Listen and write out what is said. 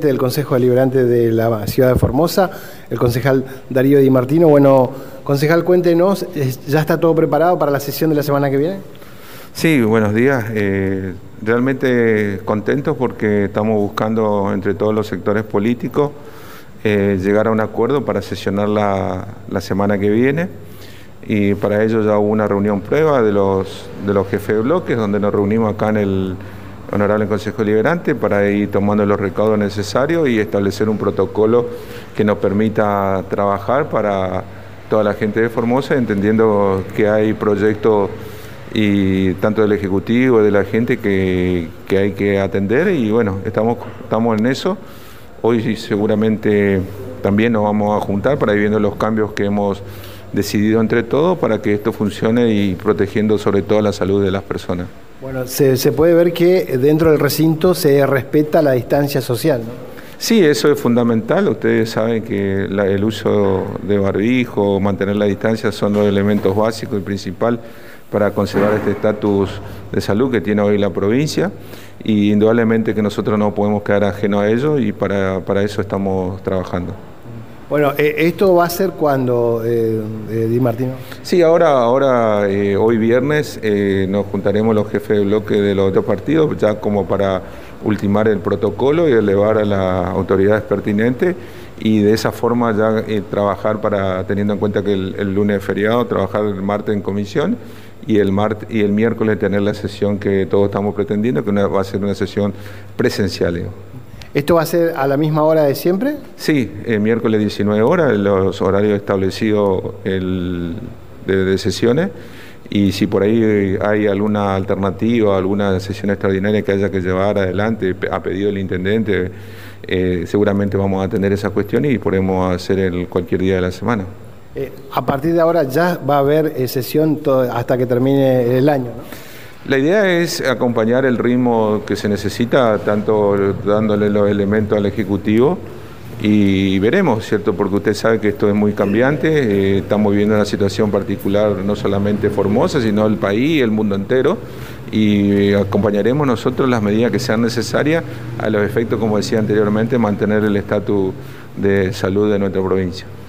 del Consejo Deliberante de la ciudad de Formosa, el concejal Darío Di Martino. Bueno, concejal, cuéntenos, ¿ya está todo preparado para la sesión de la semana que viene? Sí, buenos días. Eh, realmente contentos porque estamos buscando entre todos los sectores políticos eh, llegar a un acuerdo para sesionar la, la, semana que viene. Y para ello ya hubo una reunión prueba de los, de los jefes de bloques, donde nos reunimos acá en el honorable Consejo Liberante para ir tomando los recaudos necesarios y establecer un protocolo que nos permita trabajar para toda la gente de Formosa, entendiendo que hay proyectos y tanto del Ejecutivo, de la gente que, que hay que atender y bueno, estamos, estamos en eso. Hoy seguramente también nos vamos a juntar para ir viendo los cambios que hemos decidido entre todos para que esto funcione y protegiendo sobre todo la salud de las personas. Bueno, se, se, puede ver que dentro del recinto se respeta la distancia social, ¿no? Sí, eso es fundamental. Ustedes saben que la, el uso de barbijo, mantener la distancia son los elementos básicos y principal para conservar este estatus de salud que tiene hoy la provincia y indudablemente que nosotros no podemos quedar ajenos a ello y para, para eso estamos trabajando. Bueno, eh, ¿esto va a ser cuando, eh, eh, Di Martino? Sí, ahora, ahora eh, hoy viernes eh, nos juntaremos los jefes de bloque de los dos partidos, ya como para ultimar el protocolo y elevar a las autoridades pertinentes y de esa forma ya trabajar para, teniendo en cuenta que el, el, lunes es feriado, trabajar el martes en comisión y el, mart y el miércoles tener la sesión que todos estamos pretendiendo, que una, va a ser una sesión presencial. ¿Esto va a ser a la misma hora de siempre? Sí, el miércoles 19 horas, los horarios establecidos el, de, de, sesiones. Y si por ahí hay alguna alternativa, alguna sesión extraordinaria que haya que llevar adelante, a pedido del intendente, eh, seguramente vamos a atender esa cuestión y podemos hacer el cualquier día de la semana. Eh, a partir de ahora ya va a haber eh, sesión todo, hasta que termine el año, ¿no? La idea es acompañar el ritmo que se necesita, tanto dándole los elementos al Ejecutivo y veremos, ¿cierto? Porque usted sabe que esto es muy cambiante, eh, estamos viviendo una situación particular no solamente Formosa, sino el país, el mundo entero, y acompañaremos nosotros las medidas que sean necesarias a los efectos, como decía anteriormente, mantener el estatus de salud de nuestra provincia.